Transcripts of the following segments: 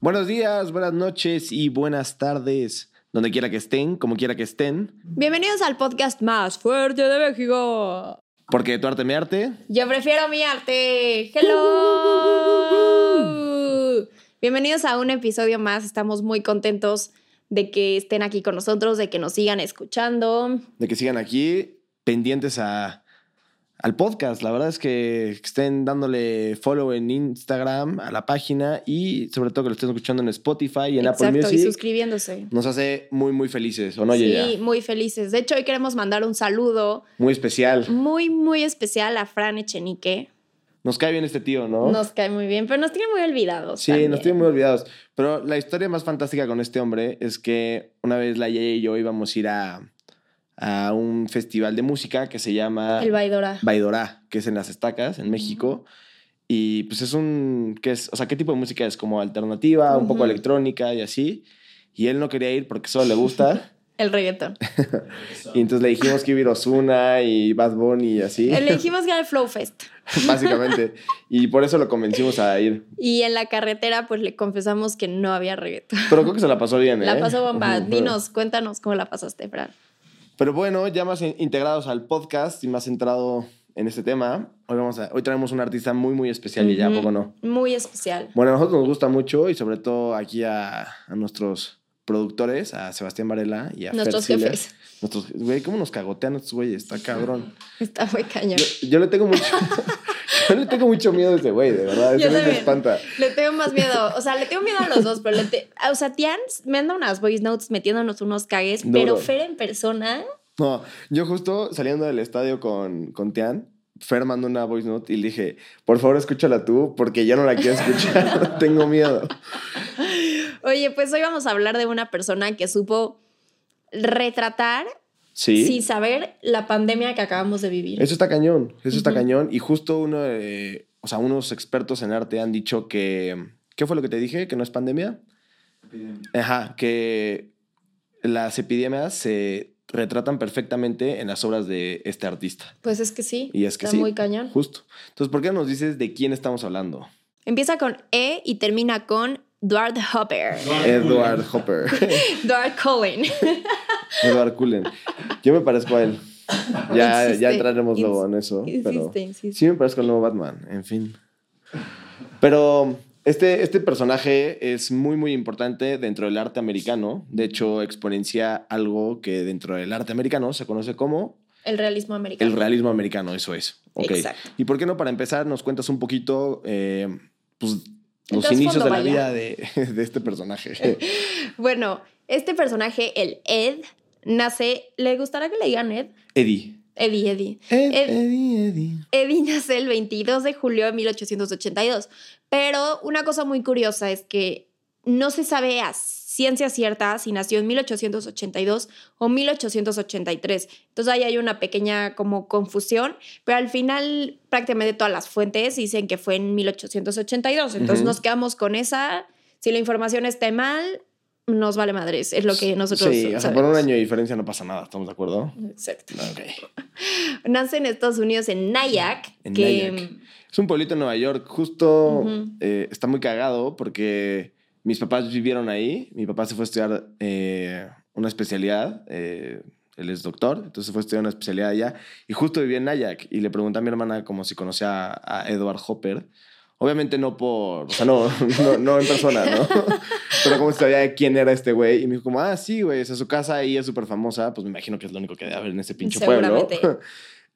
Buenos días, buenas noches y buenas tardes, donde quiera que estén, como quiera que estén, Bienvenidos al podcast más fuerte de México. porque tu arte me arte. Yo prefiero mi arte. Hello. Bienvenidos a un episodio más. Estamos muy contentos de que estén aquí con nosotros, de que nos sigan escuchando. de que sigan aquí pendientes a, al podcast. La verdad es que estén dándole follow en Instagram, a la página y sobre todo que lo estén escuchando en Spotify y en Apple Exacto, y Music. suscribiéndose. Nos hace muy, muy felices, ¿o no, sí, muy felices. De hecho, hoy queremos mandar un saludo Muy especial. muy, muy especial a Fran Echenique. Nos cae bien este tío, ¿no? Nos cae muy bien, pero nos tiene muy olvidados. Sí, también. nos tienen muy olvidados. Pero la historia más fantástica con este hombre es que una vez la Yeya y yo íbamos a ir a, a un festival de música que se llama El Baidora. Baidorá, que es en las estacas, en México. Y pues es un. ¿qué es? O sea, ¿qué tipo de música es? Como alternativa, un poco electrónica y así. Y él no quería ir porque solo le gusta. El reggaetón. y entonces le dijimos que iba a ir Ozuna y Bad Bunny y así. Le dijimos que era el Flow Fest. básicamente. Y por eso lo convencimos a ir. Y en la carretera, pues le confesamos que no había reggaetón. Pero creo que se la pasó bien, ¿eh? La pasó bomba. Dinos, cuéntanos cómo la pasaste, Fran. Pero bueno, ya más in- integrados al podcast y más centrado en este tema, hoy, vamos a, hoy traemos un artista muy, muy especial y ya, ¿a Ujú. poco no? Muy especial. Bueno, a nosotros nos gusta mucho y sobre todo aquí a, a nuestros productores, a Sebastián Varela y a Nuestros Fer jefes. Nuestros, güey, ¿cómo nos cagotean estos güeyes? Está cabrón. Está muy cañón. Yo, yo le tengo mucho, yo le tengo mucho miedo a este güey, de verdad. Yo Ese me espanta. Le tengo más miedo. O sea, le tengo miedo a los dos, pero le te- O sea, Tian me anda unas voice notes metiéndonos unos cagues, Duro. pero Fer en persona. No, yo justo saliendo del estadio con, con Tian, Fer mandó una voice note y le dije, por favor escúchala tú, porque ya no la quiero escuchar, tengo miedo. Oye, pues hoy vamos a hablar de una persona que supo retratar Sí. sin saber la pandemia que acabamos de vivir. Eso está cañón, eso está Ujú. cañón. Y justo uno, de- o sea, unos expertos en arte han dicho que, ¿qué fue lo que te dije? ¿Que no es pandemia? Ajá, que las epidemias se retratan perfectamente en las obras de este artista. Pues es que sí. Y es que está sí, muy cañón. justo. Entonces, ¿por qué no nos dices de quién estamos hablando? Empieza con E y termina con Edward Hopper. Edward Hopper. Edward Cullen. Edward Cullen. Yo me parezco a él. Ya, ya entraremos ins- luego en eso. pero insiste, insiste. Sí me parezco al nuevo Batman, en fin. Pero este, este personaje es muy, muy importante dentro del arte americano. De hecho, exponencia algo que dentro del arte americano se conoce como El realismo americano. el realismo americano, eso es. Ok. Exacto. ¿Y por qué no, para empezar, nos cuentas un poquito eh, pues, los inicios de la vaya. vida de, de este personaje? Bueno, este personaje, el Ed, nace. ¿Le gustará que le digan Ed? Eddie. Eddie, Eddie. Ed, Ed- Eddie, Eddie. Eddie nace el 22 de julio de 1882. Pero una cosa muy curiosa es que no se sabe a ciencia cierta si nació en 1882 o 1883. Entonces ahí hay una pequeña como confusión, pero al final prácticamente todas las fuentes dicen que fue en 1882. Entonces Ujú. nos quedamos con esa. Si la información está mal, nos vale madres. Es lo que nosotros Sí, o sea, por un año de diferencia no pasa nada, ¿estamos de acuerdo? Exacto. Ok. Nace en Estados Unidos en Nyack, En que Nyack. Es un pueblito en Nueva York, justo eh, está muy cagado porque mis papás vivieron ahí. Mi papá se fue a estudiar eh, una especialidad, eh, él es doctor, entonces se fue a estudiar una especialidad allá y justo vivía en Nyack y le pregunté a mi hermana como si conocía a Edward Hopper. Obviamente no por, o sea, no, no, no en persona, ¿no? Pero como si sabía quién era este güey. Y me dijo como, ah, sí, güey, o sea, su casa ahí es súper famosa. Pues me imagino que es lo único que debe haber en ese pinche pueblo.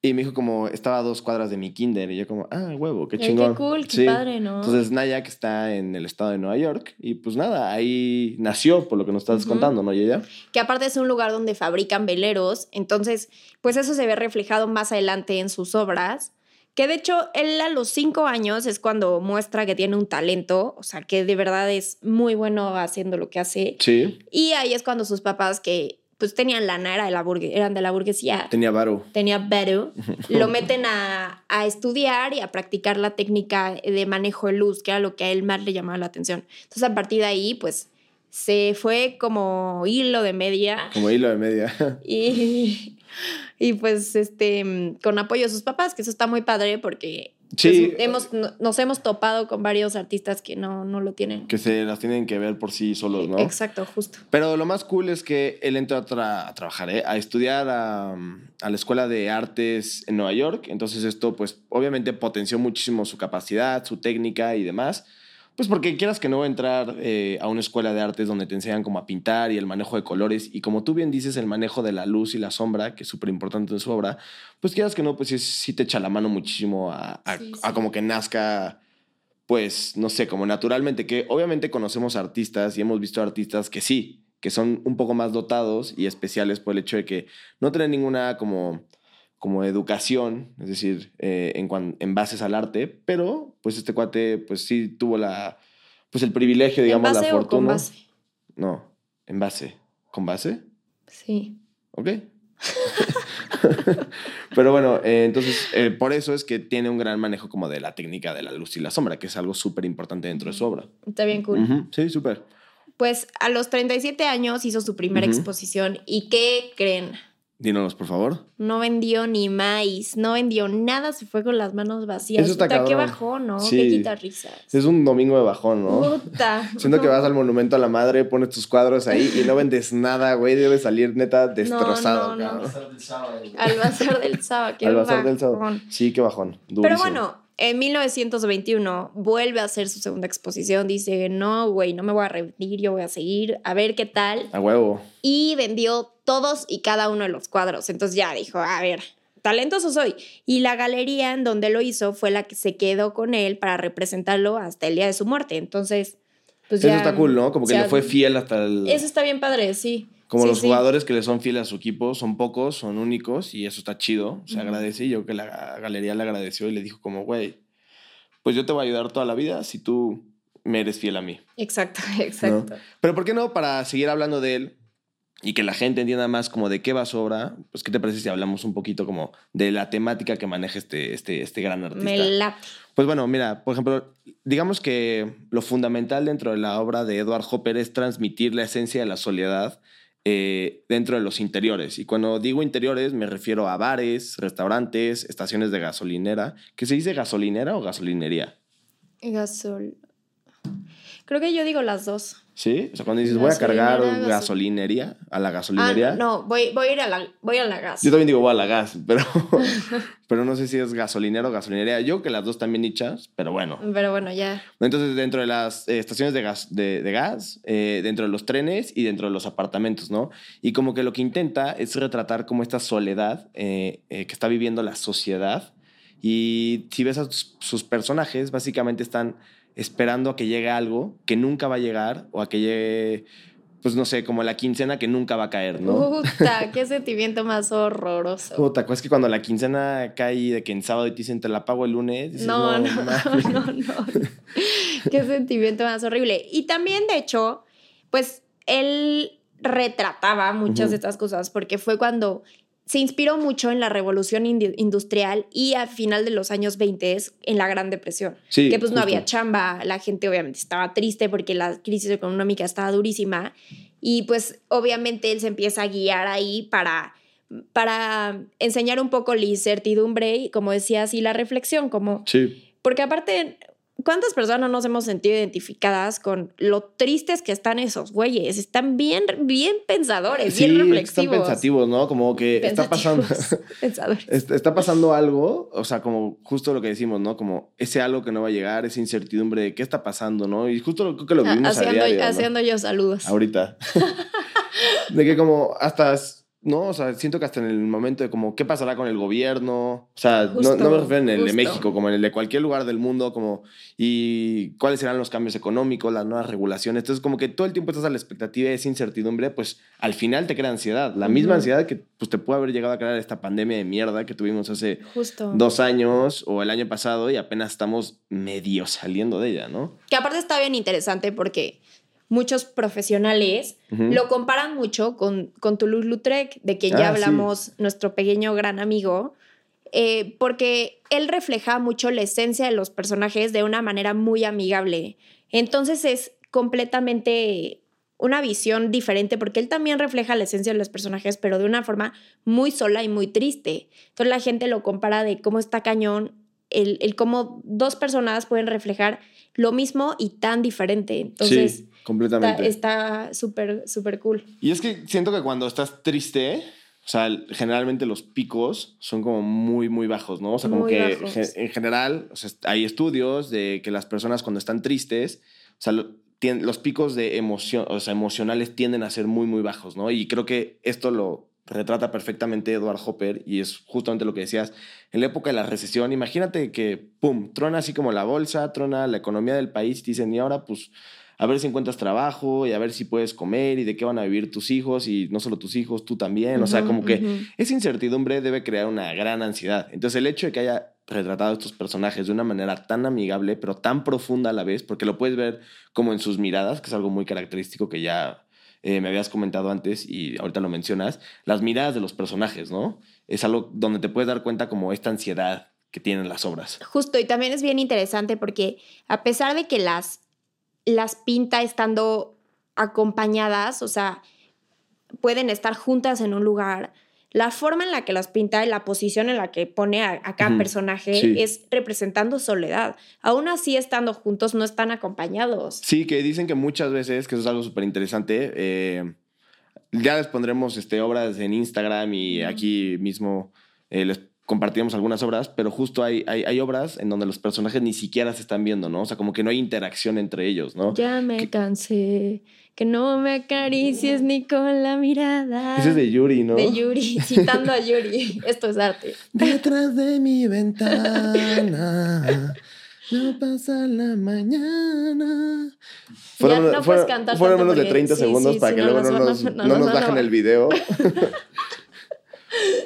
Y me dijo como, estaba a dos cuadras de mi kinder. Y yo como, ah, huevo, qué chingón. qué cool, qué Sí. padre, ¿no? Entonces Nyack está en el estado de Nueva York. Y pues nada, ahí nació, por lo que nos estás contando, ¿no, Yeya? que aparte es un lugar donde fabrican veleros, entonces pues eso se ve reflejado más adelante en sus obras, que de hecho él a los cinco años es cuando muestra que tiene un talento, o sea que de verdad es muy bueno haciendo lo que hace, Sí. y ahí es cuando sus papás que pues tenían lana, era de la eran de la burguesía, Tenía varo. tenía Beru, lo meten a, a estudiar y a practicar la técnica de manejo de luz, que era lo que a él más le llamaba la atención. Entonces, a partir de ahí, pues se fue como hilo de media. Como hilo de media. Y, y pues este, con apoyo de sus papás, que eso está muy padre porque Sí. pues, hemos, no- nos hemos topado con varios artistas que no, no lo tienen. Que se las tienen que ver por sí solos, ¿no? Exacto, justo. Pero lo más cool es que él entró a, tra- a trabajar, ¿eh? a estudiar a, a la Escuela de Artes en Nueva York. Entonces esto, pues, obviamente potenció muchísimo su capacidad, su técnica y demás. Pues porque quieras que no entrar eh, a una escuela de artes donde te enseñan como a pintar y el manejo de colores y como tú bien dices, el manejo de la luz y la sombra, que es súper importante en su obra, pues quieras que no, pues sí, sí te echa la mano muchísimo a, a- Sí, a sí. como que nazca pues, no sé, como naturalmente, que obviamente conocemos artistas y hemos visto artistas que sí, que son un poco más dotados y especiales por el hecho de que no tienen ninguna como, como educación, es decir, eh, en, cuan- en bases al arte, pero pues este cuate pues sí tuvo la, pues el privilegio, digamos, ¿En la base o con fortuna. base? No, en base. ¿Con base? Sí. ¿Ok? Pero bueno, eh, entonces eh, por eso es que tiene un gran manejo como de la técnica de la luz y la sombra, que es algo súper importante dentro de su obra. Está bien cool. Sí, súper. Pues a los 37 años hizo su primera exposición. ¿Y qué creen? Dínonos, por favor. No vendió ni maíz, no vendió nada, se fue con las manos vacías. Eso está Puta, qué bajón, ¿no? Sí. Qué quita risas. Es un domingo de bajón, ¿no? Puta. Siento que vas al monumento a la madre, pones tus cuadros ahí y no vendes nada, güey. Debes salir neta destrozado, no, no. cabrón. Pasar del sábado. Al bazar del sábado. qué Al bazar del sábado. bajón. Sí, qué bajón. Pero bueno, en 1921 vuelve a hacer su segunda exposición. Dice, no, güey, no me voy a rendir, yo voy a seguir, a ver qué tal. A huevo. Y vendió todos y cada uno de los cuadros. Entonces ya dijo, a ver, talentoso soy. Y la galería en donde lo hizo fue la que se quedó con él para representarlo hasta el día de su muerte. Entonces, pues Eso ya... está cool, ¿no? Como que o sea, le fue fiel hasta el... Eso está bien padre, sí. Como Sí, los sí. jugadores que le son fieles a su equipo, son pocos, son únicos y eso está chido. Se Ujú. agradece y yo creo que la galería le agradeció y le dijo como, güey, pues yo te voy a ayudar toda la vida si tú me eres fiel a mí. Exacto, exacto. Pero ¿por qué no para seguir hablando de él y que la gente entienda más como de qué va su obra? Pues ¿qué te parece si hablamos un poquito como de la temática que maneja este, este, este gran artista? Me late. Pues bueno, mira, por ejemplo, digamos que lo fundamental dentro de la obra de Edward Hopper es transmitir la esencia de la soledad eh, dentro de los interiores. Y cuando digo interiores me refiero a bares, restaurantes, estaciones de gasolinera. ¿Qué se dice gasolinera o gasolinería? Gasol. Creo que yo digo las dos. ¿Sí? O sea, cuando dices voy a cargar gasol- gasolinería, a la Ah, gasolinería. no, voy, voy a ir a la, voy a la gas. Yo también digo voy a la gas, pero, pero no sé si es gasolinero o gasolinería. Yo que las dos también dichas, pero bueno. Pero bueno, ya. Entonces, dentro de las eh, estaciones de gas, de, de gas eh, dentro de los trenes y dentro de los apartamentos, ¿no? Y como que lo que intenta es retratar como esta soledad eh, eh, que está viviendo la sociedad. Y si ves a sus, sus personajes, básicamente están esperando a que llegue algo que nunca va a llegar o a que llegue, pues no sé, como la quincena que nunca va a caer, ¿no? Puta, qué sentimiento más horroroso. Puta, ¿te acuerdas que cuando la quincena cae de que en sábado y te dicen te la pago el lunes? Dices, No, no, mames". no, no. Qué sentimiento más horrible. Y también, de hecho, pues él retrataba muchas de estas cosas porque fue cuando se inspiró mucho en la revolución industrial y al final de los años 20 en la Gran Depresión. Sí, que pues no justo. había chamba, la gente obviamente estaba triste porque la crisis económica estaba durísima y pues obviamente él se empieza a guiar ahí para para enseñar un poco la incertidumbre y como decías y la reflexión como Sí. porque aparte ¿Cuántas personas nos hemos sentido identificadas con lo tristes que están esos güeyes? Están bien, bien pensadores, Sí, bien están reflexivos. pensativos, ¿no? Como que está pasando, pensadores. est- está pasando algo, o sea, como justo lo que decimos, ¿no? Como ese algo que no va a llegar, esa incertidumbre de qué está pasando, ¿no? Y justo lo, creo que lo vivimos a haciendo, diario, ¿no? haciendo yo saludos. Ahorita. de que como hasta, ¿no? O sea, siento que hasta en el momento de como, ¿qué pasará con el gobierno? O sea, no, Justo, no me refiero en el de. México, como en el de cualquier lugar del mundo, como, y cuáles serán los cambios económicos, las nuevas regulaciones. Entonces, como que todo el tiempo estás a la expectativa de esa incertidumbre, pues al final te crea ansiedad. La misma ansiedad que pues, te puede haber llegado a crear esta pandemia de mierda que tuvimos hace Justo. dos años o el año pasado y apenas estamos medio saliendo de ella, ¿no? Que aparte está bien interesante porque muchos profesionales lo comparan mucho con, con Toulouse-Lautrec, de quien Ah, ya sí. hablamos, nuestro pequeño gran amigo, eh, porque él refleja mucho la esencia de los personajes de una manera muy amigable. Entonces es completamente una visión diferente porque él también refleja la esencia de los personajes, pero de una forma muy sola y muy triste. Entonces la gente lo compara de cómo está cañón, el, el cómo dos personas pueden reflejar lo mismo y tan diferente. Entonces, sí, completamente. Está súper, súper cool. Y es que siento que cuando estás triste, o sea, generalmente los picos son como muy, muy bajos, ¿no? O sea, como Muy que bajos. en general o sea, hay estudios de que las personas cuando están tristes, o sea, los picos de emoción, o sea, emocionales tienden a ser muy, muy bajos, ¿no? Y creo que esto lo retrata perfectamente Edward Hopper y es justamente lo que decías. En la época de la recesión, imagínate que, pum, trona así como la bolsa, trona la economía del país te dicen, y ahora pues a ver si encuentras trabajo y a ver si puedes comer y de qué van a vivir tus hijos y no solo tus hijos, tú también. O sea, como que esa incertidumbre debe crear una gran ansiedad. Entonces, el hecho de que haya retratado a estos personajes de una manera tan amigable, pero tan profunda a la vez, porque lo puedes ver como en sus miradas, que es algo muy característico que ya eh, me habías comentado antes y ahorita lo mencionas, las miradas de los personajes, ¿no? Es algo donde te puedes dar cuenta como esta ansiedad que tienen las obras. Justo, y también es bien interesante porque a pesar de que las, las pinta estando acompañadas, o sea, pueden estar juntas en un lugar, la forma en la que las pinta y la posición en la que pone a, a cada personaje sí. es representando soledad. Aún así, estando juntos, no están acompañados. Sí, que dicen que muchas veces, que eso es algo súper interesante, eh, ya les pondremos este, obras en Instagram y aquí mismo eh, les compartiremos algunas obras, pero justo hay, hay, hay obras en donde los personajes ni siquiera se están viendo, ¿no? O sea, como que no hay interacción entre ellos, ¿no? Ya me cansé, que no me acaricies ni con la mirada. Ese es de Yuri, ¿no? De Yuri, citando a Yuri. Esto es arte. Detrás de mi ventana. No pasa la mañana. Ya no puedes cantar fueron menos de porque- 30 sí, segundos sí, para que no luego nos no nos, no no nos bajen el video.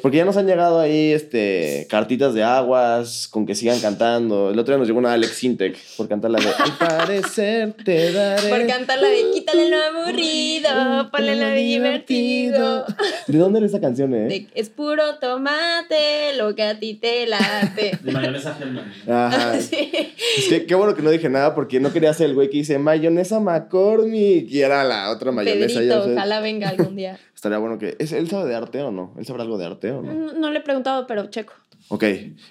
Porque ya nos han llegado ahí este, cartitas de aguas con que sigan cantando. El otro día nos llegó una Alex Sintek por cantar la de Al parecer te daré. Por cantar la de quítale lo aburrido, ponle lo divertido. ¿De dónde era esa canción, eh? De- es puro tomate, lo que a ti te late. De mayonesa Hellman. Ajá. Sí. Es que qué bueno que no dije nada porque no quería ser el güey que dice mayonesa McCormick y era la otra mayonesa. ya Pedrito, sabes. ojalá venga algún día. Estaría bueno que. ¿es, ¿Él sabe de arte o no? ¿Él sabrá algo de arte o no? No, no le he preguntado, pero checo. Ok.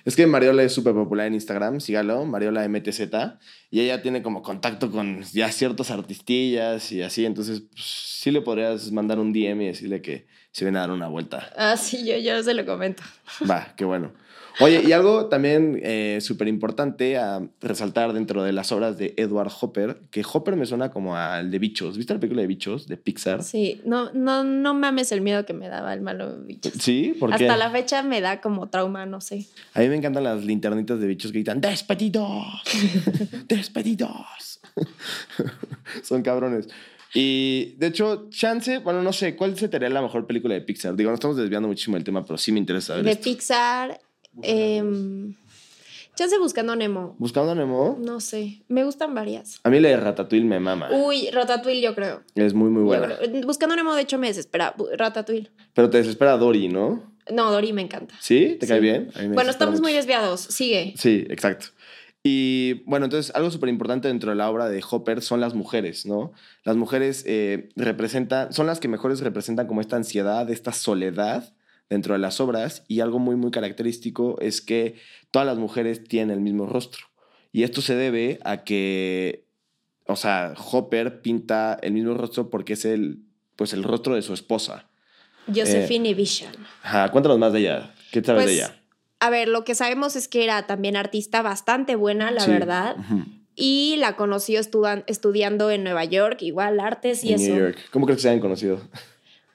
Es que Mariola es súper popular en Instagram, sígalo, Mariola MTZ. Y ella tiene como contacto con ya ciertos artistillas y así. Entonces, pues, sí le podrías mandar un DM y decirle que se viene a dar una vuelta. Ah, sí, yo, yo se lo comento. Va, qué bueno. Oye, y algo también eh, súper importante a resaltar dentro de las obras de Edward Hopper, que Hopper me suena como al de Bichos. ¿Viste la película de Bichos de Pixar? Sí, no, no, no mames el miedo que me daba el malo bicho. Sí, porque Hasta la fecha me da como trauma, no sé. a mí me encantan las linternitas de bichos que gritan ¡Despedidos! ¡Despedidos! Son cabrones. Y de hecho, Chance, bueno, no sé, ¿cuál se te haría la mejor película de Pixar? Digo, no estamos desviando muchísimo del tema, pero sí me interesa saber De esto. Pixar, eh, Chance buscando a Nemo. Buscando a Nemo, No sé, me gustan varias. a mí la de Ratatouille me mama. Uy, Ratatouille yo creo. Es muy, muy buena. Buscando a Nemo de hecho me desespera. Ratatouille. Pero te desespera Dory, ¿no? No, Dory me encanta. ¿Sí? ¿Te cae bien? A mí me Bueno, estamos muy desviados. Sigue. Sí, exacto. Y bueno, entonces algo súper importante dentro de la obra de Hopper son las mujeres, ¿no? Las mujeres eh, representan, son las que mejores representan como esta ansiedad, esta soledad dentro de las obras y algo muy, muy característico es que todas las mujeres tienen el mismo rostro. Y esto se debe a que, o sea, Hopper pinta el mismo rostro porque es el, pues el rostro de su esposa. Josephine Vision. Ajá, cuéntanos más de ella. ¿Qué sabes Pues, de ella? A ver, lo que sabemos es que era también artista bastante buena, la Sí. verdad. Y la conoció estudan- estudiando en Nueva York, igual artes y En eso. New York. ¿Cómo crees que se hayan conocido?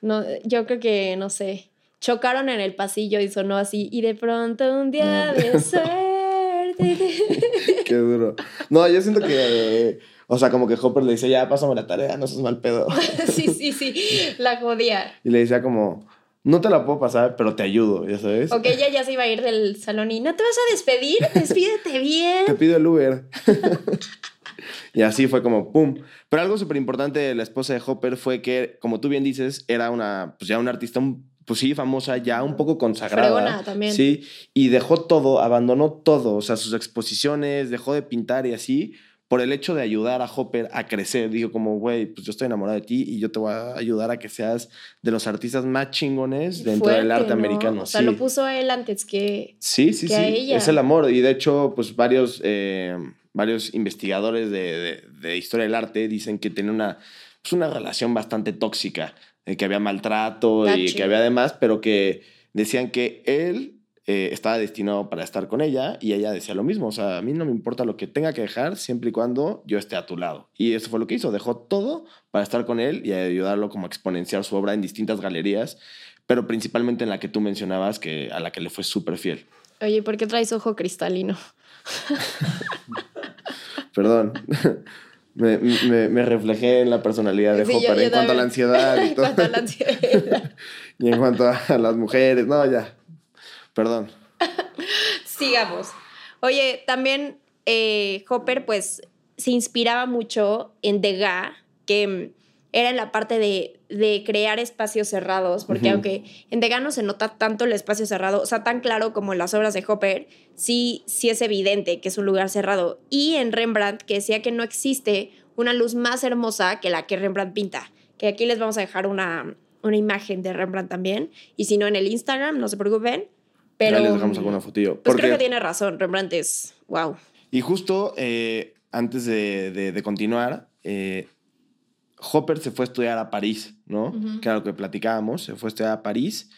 No, yo creo que, no sé, chocaron en el pasillo y sonó así. Y de pronto un día de suerte. Qué duro. No, yo siento que. eh, o sea, como que Hopper le dice, ya, pásame la tarea, no seas mal pedo. sí, sí, sí, la jodía. Y le decía como, no te la puedo pasar, pero te ayudo, ya sabes. Ok, ella ya se iba a ir del salón y no te vas a despedir, despídete Te bien. pido el Uber. y así fue como, pum. Pero algo súper importante de la esposa de Hopper fue que, como tú bien dices, era una, pues ya una artista, un- pues sí, famosa, ya un poco consagrada. Fregona también. Sí, y dejó todo, abandonó todo, o sea, sus exposiciones, dejó de pintar y así, por el hecho de ayudar a Hopper a crecer. Dijo como, güey, pues yo estoy enamorado de ti y yo te voy a ayudar a que seas de los artistas más chingones dentro del arte ¿no? americano. O sea, sí. lo puso él antes que... Sí, sí, que sí. a ella. Es el amor. Y de hecho, pues varios, eh, varios investigadores de, de- de historia del arte dicen que tiene una, pues, una relación bastante tóxica, de que había maltrato y Tache. que había demás, pero que decían que él eh, estaba destinado para estar con ella y ella decía lo mismo. O sea, a mí no me importa lo que tenga que dejar siempre y cuando yo esté a tu lado. Y eso fue lo que hizo. Dejó todo para estar con él y ayudarlo como a exponenciar su obra en distintas galerías, pero principalmente en la que tú mencionabas, que, a la que le fue súper fiel. Oye, ¿por qué traes ojo cristalino? Perdón. Me, me- me reflejé en la personalidad de Sí, Hopper yo en cuanto a la ansiedad y En todo. cuanto a la ansiedad. y en cuanto a las mujeres. No, ya. Perdón. Sigamos. Oye, también eh, Hopper pues se inspiraba mucho en Degas, que mm, era en la parte de, de crear espacios cerrados, porque aunque en Degas no se nota tanto el espacio cerrado, o sea, tan claro como en las obras de Hopper, sí, sí es evidente que es un lugar cerrado. Y en Rembrandt, que decía que no existe una luz más hermosa que la que Rembrandt pinta, que aquí les vamos a dejar una, una imagen de Rembrandt también, y si no en el Instagram, no se preocupen. Pero, ya les dejamos alguna fotillo. pues Porque, creo que tiene razón, Rembrandt es wow. Y justo eh, antes de, de- de continuar, eh, Hopper se fue a estudiar a París, ¿no? Lo que platicábamos. Se fue a estudiar a París.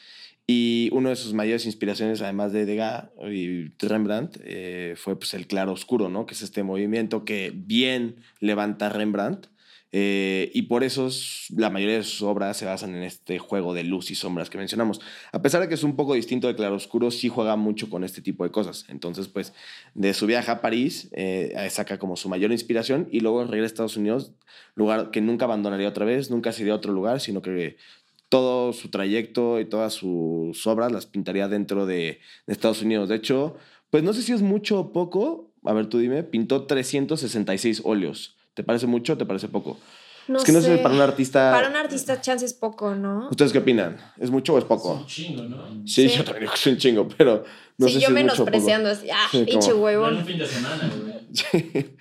Y una de sus mayores inspiraciones, además de Degas y Rembrandt, eh, fue pues, el claro oscuro, ¿no? Que es este movimiento que bien levanta Rembrandt. Eh, y por eso la mayoría de sus obras se basan en este juego de luz y sombras que mencionamos. A pesar de que es un poco distinto de claro oscuro, sí juega mucho con este tipo de cosas. Entonces, pues, de su viaje a París, eh, saca como su mayor inspiración y luego regresa a Estados Unidos, lugar que nunca abandonaría otra vez, nunca se iría a otro lugar, sino que todo su trayecto y todas sus obras las pintaría dentro de, de Estados Unidos. De hecho, pues no sé si es mucho o poco, a ver tú dime, pintó 366 óleos. ¿Te parece mucho o te parece poco? No es que no sé, para un artista... Para un artista chance es poco, ¿no? ¿Ustedes qué opinan? ¿Es mucho o es Es poco? un chingo, ¿no? Sí, Sí. yo también digo que es un chingo, pero no sí, sé yo si es mucho o poco. menospreciando así, ah, Sí, pinche No en un huevón. fin de semana, güey. Sí.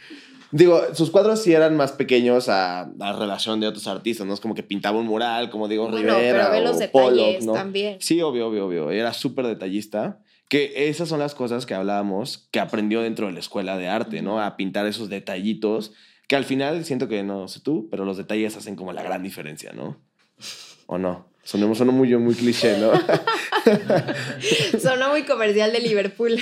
Digo, sus cuadros sí eran más pequeños a, a relación de otros artistas, ¿no? Es como que pintaba un mural, como digo, Bueno, Rivera pero ve o los Pollock, detalles ¿no? también. Sí, obvio, obvio, obvio. Era súper detallista. Que esas son las cosas que hablábamos que aprendió dentro de la escuela de arte, ¿no? A pintar esos detallitos que al final siento que no sé tú, pero los detalles hacen como la gran diferencia, ¿no? ¿O no? Sonó, sonó muy, muy cliché, ¿no? Sonó muy comercial de Liverpool.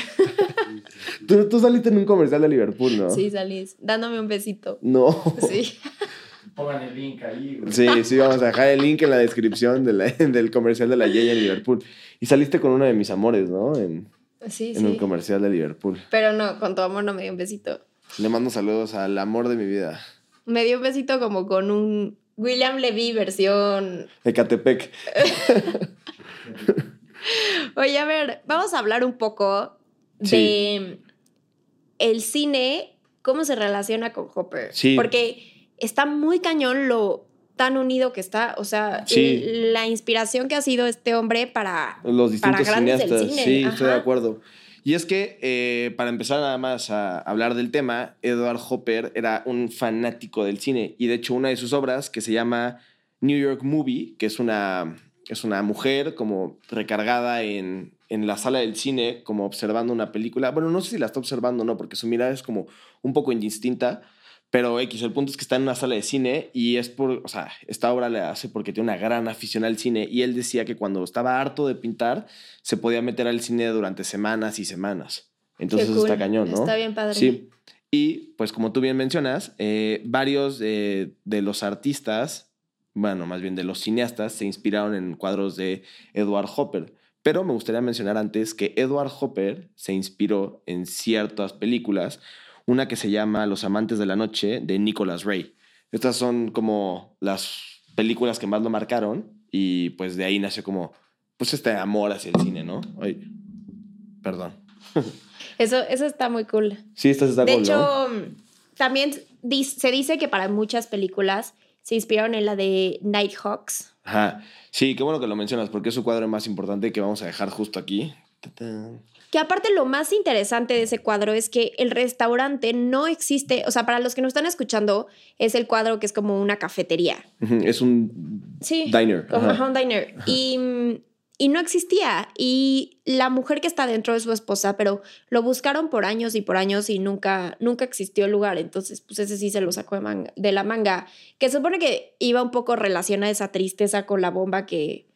tú, tú saliste en un comercial de Liverpool, ¿no? Sí, salís dándome un besito. No. Sí. Pongan el link ahí, güey. Sí, sí, vamos a dejar el link en la descripción de la- del comercial de la Yaya en Liverpool. Y saliste con uno de mis amores, ¿no? En, Sí, en un comercial de Liverpool. Pero no, con tu amor no me dio un besito. Le mando saludos al amor de mi vida, Me dio un besito como con un William Levy versión. Ecatepec. Oye, a ver, vamos a hablar un poco de el cine, cómo se relaciona con Hopper. Sí. Porque está muy cañón lo tan unido que está. O sea, Sí. el- la inspiración que ha sido este hombre para. Los distintos Para grandes del cineastas. cine, Sí, estoy de acuerdo. Y es que, eh, para empezar nada más a hablar del tema, Edward Hopper era un fanático del cine. Y de hecho, una de sus obras, que se llama New York Movie, que es una, es una mujer como recargada en, en la sala del cine, como observando una película. Bueno, no sé si la está observando o no, porque su mirada es como un poco indistinta. Pero X, el punto es que está en una sala de cine y es por, o sea, esta obra le hace porque tiene una gran afición al cine y él decía que cuando estaba harto de pintar se podía meter al cine durante semanas y semanas. Entonces está cañón, ¿no? Está bien padre. Sí. Y pues como tú bien mencionas, eh, varios eh, de los artistas, bueno, más bien de los cineastas, se inspiraron en cuadros de Edward Hopper. Pero me gustaría mencionar antes que Edward Hopper se inspiró en ciertas películas, una que se llama Los amantes de la noche de Nicholas Ray. Estas son como las películas que más lo marcaron y pues de ahí nació como pues este amor hacia el cine, ¿no? Ay, perdón. Eso, eso está muy cool. Sí, esta está de cool, hecho, ¿no? también se dice que para muchas películas se inspiraron en la de Nighthawks. Ajá. Sí, qué bueno que lo mencionas, porque es su cuadro más importante que vamos a dejar justo aquí. Que aparte lo más interesante de ese cuadro es que el restaurante no existe, o sea, para los que nos están escuchando, es el cuadro que es como una cafetería. Es un Sí. diner. Como ajá. un diner. Y, y no existía. Y la mujer que está dentro es su esposa, pero lo buscaron por años y por años y nunca, nunca existió el lugar. Entonces, pues ese sí se lo sacó de, manga- de la manga. Que se supone que iba un poco relacionada esa tristeza con la bomba que...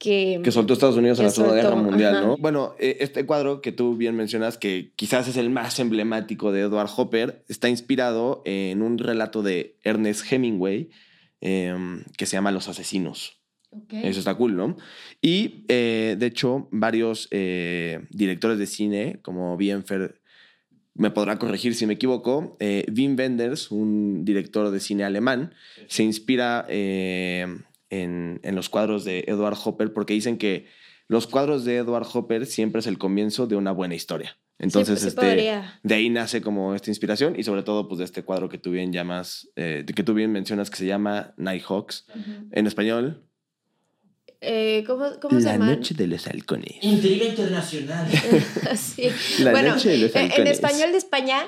Que, que soltó Estados Unidos en la Segunda Guerra Mundial, ajá. ¿no? Bueno, eh, este cuadro que tú bien mencionas, que quizás es el más emblemático de Edward Hopper, está inspirado en un relato de Ernest Hemingway em, que se llama Los Asesinos. Ok. Eso está cool, ¿no? Y eh, de hecho, varios eh, directores de cine, como Bienfer, me podrá corregir si me equivoco, eh, Wim Wenders, un director de cine alemán, se inspira eh, en, en los cuadros de Edward Hopper porque dicen que los cuadros de Edward Hopper siempre es el comienzo de una buena historia. Entonces, sí, sí este, de ahí nace como esta inspiración y sobre todo pues de este cuadro que tú bien llamas, eh, que tú bien mencionas que se llama Nighthawks. Ujú. En español, Eh, ¿Cómo, cómo se La llama? noche de los halcones. Intriga internacional. sí. La bueno, noche de los eh, en halcones. español de España,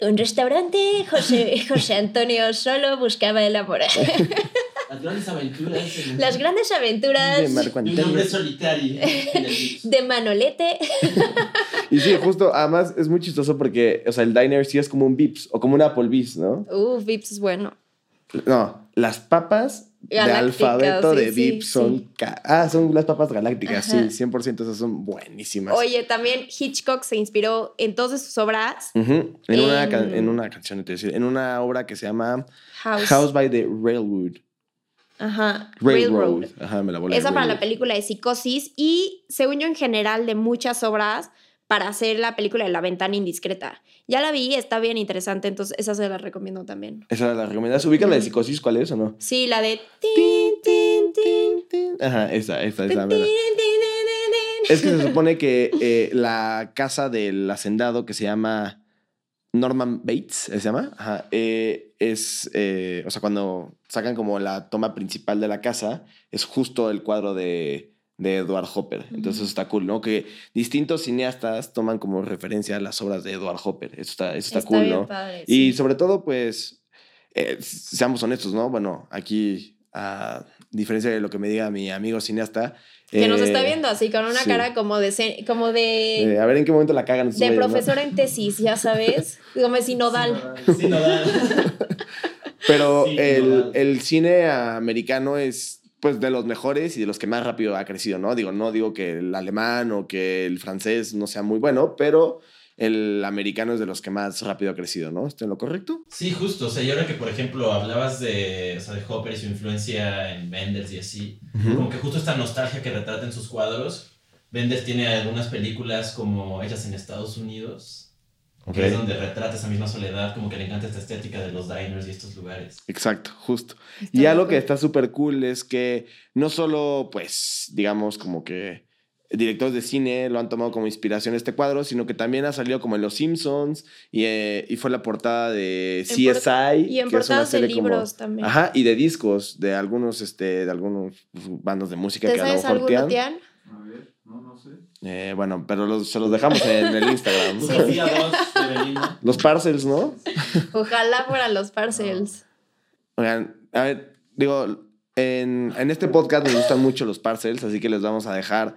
un restaurante, José, José Antonio solo buscaba el amor. Las grandes aventuras. en- Las grandes aventuras De Marco un solitario. de Manolete. Y sí, justo, además es muy chistoso porque, o sea, el diner sí es como un Vips o como un Applebee's, ¿no? Uh, Vips es bueno. No, las papas de alfabeto sí, de sí, Vips son... sí. ca- Ah, son las papas galácticas, Ajá. sí, 100% esas son buenísimas. Oye, también Hitchcock se inspiró en todas sus obras. En, una, en- can- en una canción, en una obra que se llama House. House by the Railroad. Ajá. Railroad. Railroad. Ajá, me la volé. Esa para la película de Psicosis y, según yo, en general, de muchas obras para hacer la película de La Ventana Indiscreta. Ya la vi, está bien interesante, entonces esa se la recomiendo también. Esa la recomiendas. ¿Ubican la de psicosis? ¿Cuál es o no? Sí, la de... tin, tin, tin, Tin. Ajá, esa, esa, esa. tin. Es que se supone que eh, la casa del hacendado que se llama Norman Bates, ¿se llama? Ajá, eh, es, eh, o sea, cuando sacan como la toma principal de la casa, es justo el cuadro de, de Edward Hopper. Entonces eso está cool, ¿no? Que distintos cineastas toman como referencia las obras de Edward Hopper. Eso está, eso está, cool, bien ¿no? padre, Y sí. sobre todo, pues, eh, seamos honestos, ¿no? Bueno, aquí, a diferencia de lo que me diga mi amigo cineasta... Que nos eh, está viendo así, con una sí. cara como de... Como de eh, a ver en qué momento la cagan. de güeyes, ¿no? profesor en tesis, ya sabes. Como sinodal. Sí, no da. Pero Sí, el, el cine americano es pues de los mejores y de los que más rápido ha crecido, ¿no? Digo, no digo que el alemán o que el francés no sea muy bueno, pero el americano es de los que más rápido ha crecido, ¿no? ¿Estoy en lo correcto? Sí, justo. O sea, y ahora que, por ejemplo, hablabas de, o sea, de Hopper y su influencia en Benders y así, como que justo esta nostalgia que retrata en sus cuadros, Benders tiene algunas películas como hechas en Estados Unidos, Ok. que es donde retrata esa misma soledad, como que le encanta esta estética de los diners y estos lugares. Exacto, justo. Está Y algo que está súper cool es que no solo, pues, digamos, como que directores de cine lo han tomado como inspiración este cuadro, sino que también ha salido como en Los Simpsons y, eh, y fue la portada de En CSI. por- Y en que es una portadas de serie como- libros también. Ajá, y de discos, de algunos, este, de algunos bandos de música ¿Te que a lo sabes mejor alguno, Tian. Tian? A ver, no, no sé. Eh, bueno, pero los- se los dejamos en el Instagram. Sofía 2 de Belinda. los parcels, ¿no? Ojalá fueran los parcels. Oigan, a ver, digo, en, en este podcast nos gustan mucho los parcels, así que les vamos a dejar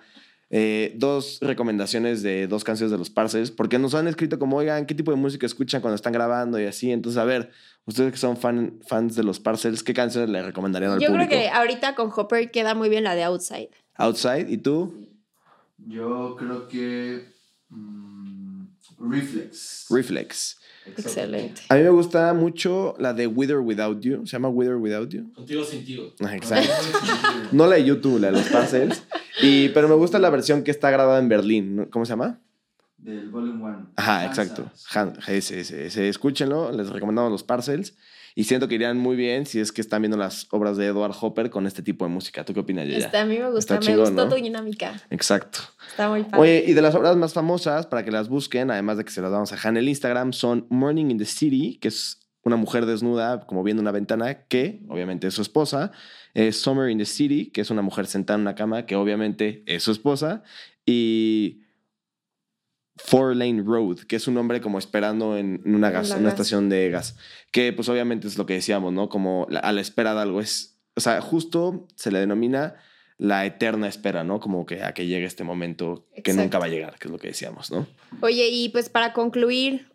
eh, dos recomendaciones de dos canciones de los parcels, porque nos han escrito como, oigan, ¿qué tipo de música escuchan cuando están grabando y así? Entonces, a ver, ustedes que son fan, fans de los parcels, ¿qué canciones le recomendarían al Yo público? creo que ahorita con Hopper queda muy bien la de Outside. Outside, ¿y tú? Yo creo que. mm, Reflex. Reflex. Excelente. A mí me gusta mucho la de With or Without You, se llama With or Without You. Contigo sin tigo. Ah, Exacto. No la de YouTube, la de los parcels. Y, pero me gusta la versión que está grabada en Berlín. ¿Cómo se llama? Del Volume 1. Ajá, exacto. Han- ese, ese, ese. Escúchenlo, les recomendamos los parcels. Y siento que irían muy bien si es que están viendo las obras de Edward Hopper con este tipo de música. ¿Tú qué opinas, Yaya? Este, a mí me gusta, Está me chingón, gustó ¿no? tu dinámica. Exacto. Está muy padre. Oye, y de las obras más famosas, para que las busquen, además de que se las vamos a dejar en el Instagram, son Morning in the City, que es una mujer desnuda, como viendo una ventana, que obviamente es su esposa. eh, Summer in the City, que es una mujer sentada en una cama, que obviamente es su esposa. Y Four Lane Road, que es un hombre como esperando en una gas, en una estación de gas. Que pues obviamente es lo que decíamos, ¿no? Como la- a la espera de algo. Es, o sea, justo se le denomina la eterna espera, ¿no? Como que a que llegue este momento que nunca va a llegar, que es lo que decíamos, ¿no? Oye, y pues para concluir.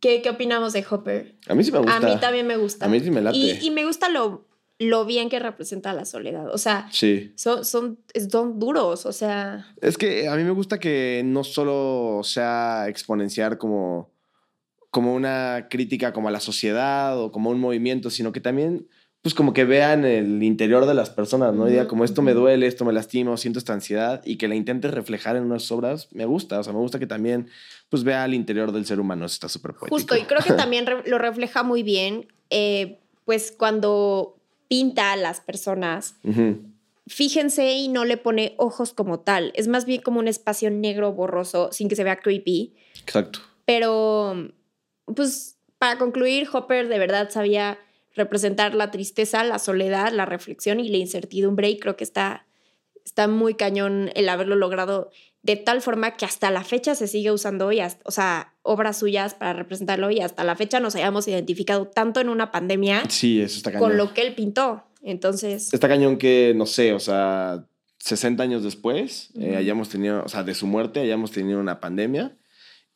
¿qué, qué opinamos de Hopper? A mí sí me gusta. A mí también me gusta. A mí sí me late. Y, y me gusta lo, lo bien que representa la soledad. O sea, Sí. son, son, son duros, o sea, Es que a mí me gusta que no solo sea exponenciar como, como una crítica como a la sociedad o como un movimiento, sino que también pues como que vean el interior de las personas, ¿no? Y diga como esto me duele, esto me lastima, siento esta ansiedad y que la intente reflejar en unas obras, me gusta, o sea, me gusta que también pues vea el interior del ser humano, eso está súper poético. justo. Y creo que también lo refleja muy bien, eh, pues cuando pinta a las personas, fíjense y no le pone ojos como tal. Es más bien como un espacio negro borroso, sin que se vea creepy. Exacto. Pero, pues, para concluir, Hopper de verdad sabía representar la tristeza, la soledad, la reflexión y la incertidumbre. Y creo que está, está muy cañón el haberlo logrado de tal forma que hasta la fecha se sigue usando, y hasta- o sea, obras suyas para representarlo y hasta la fecha nos hayamos identificado tanto en una pandemia Sí, eso está cañón. con lo que él pintó. Entonces, Está cañón que, no sé, o sea, 60 años después, eh, Ujú. hayamos tenido, o sea, de su muerte, hayamos tenido una pandemia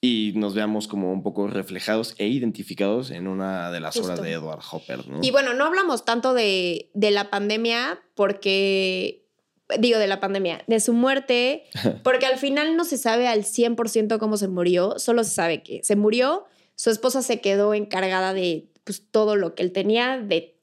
y nos veamos como un poco reflejados e identificados en una de las Justo. obras de Edward Hopper, ¿no? Y bueno, no hablamos tanto de, de la pandemia porque, digo, de la pandemia, de su muerte, porque al final no se sabe al 100% cómo se murió, solo se sabe que se murió, su esposa se quedó encargada de pues, todo lo que él tenía, de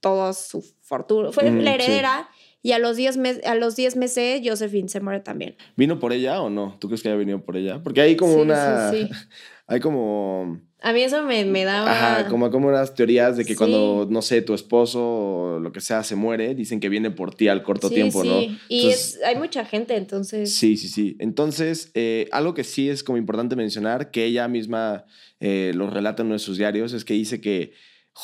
toda su fortuna, fue Mm, la sí. heredera. Y a los 10 mes- a los 10 meses, Josephine se muere también. ¿Vino por ella o no? ¿Tú crees que haya venido por ella? Porque hay como Sí, una... sí, sí. Hay como... A mí eso me, me daba... Ajá, como, como unas teorías de que Sí. cuando, no sé, tu esposo o lo que sea se muere, dicen que viene por ti al corto Sí, tiempo, sí. ¿no? Y Entonces- es- hay mucha gente, entonces... Sí, sí, sí. Entonces, eh, algo que sí es como importante mencionar, que ella misma eh, lo relata en uno de sus diarios, es que dice que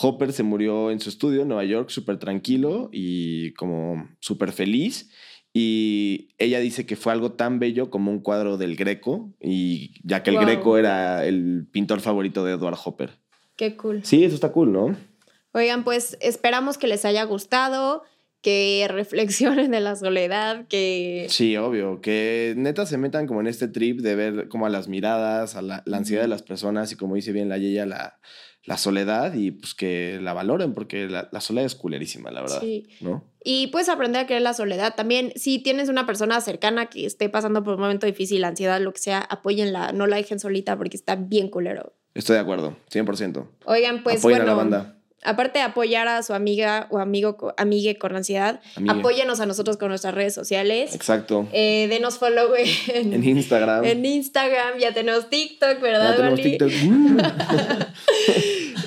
Hopper se murió en su estudio en Nueva York súper tranquilo y como súper feliz. Y ella dice que fue algo tan bello como un cuadro del Greco, y ya que el Wow. Greco era el pintor favorito de Edward Hopper. Qué cool. Sí, eso está cool, ¿no? Oigan, pues esperamos que les haya gustado, que reflexionen de la soledad, que... Sí, obvio, que neta se metan como en este trip de ver como a las miradas, a la, la ansiedad de las personas y como dice bien la Yeya, la, la soledad y pues que la valoren porque la, la soledad es culerísima, la verdad, Sí. ¿no? Y puedes aprender a querer la soledad. También, si tienes una persona cercana que esté pasando por un momento difícil, ansiedad, lo que sea, apóyenla, no la dejen solita porque está bien culero. Estoy de acuerdo, 100%. Oigan, pues Apoyen bueno, a la banda. Aparte de apoyar a su amiga o amigo, amigue con ansiedad, Amigue. apóyenos a nosotros con nuestras redes sociales. Exacto. Eh, denos follow en, En Instagram. en Instagram, ya tenemos TikTok, ¿verdad, ya tenemos Vali? TikTok.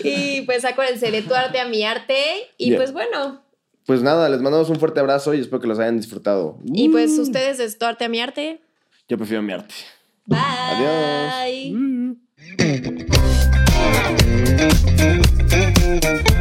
Y pues acuérdense de tu arte a mi arte. Y pues bueno, Pues nada, les mandamos un fuerte abrazo y espero que los hayan disfrutado. y pues Mm. ustedes de tu arte a mi arte. Yo prefiero mi arte. Bye. Adiós. Mm. Mm-hmm.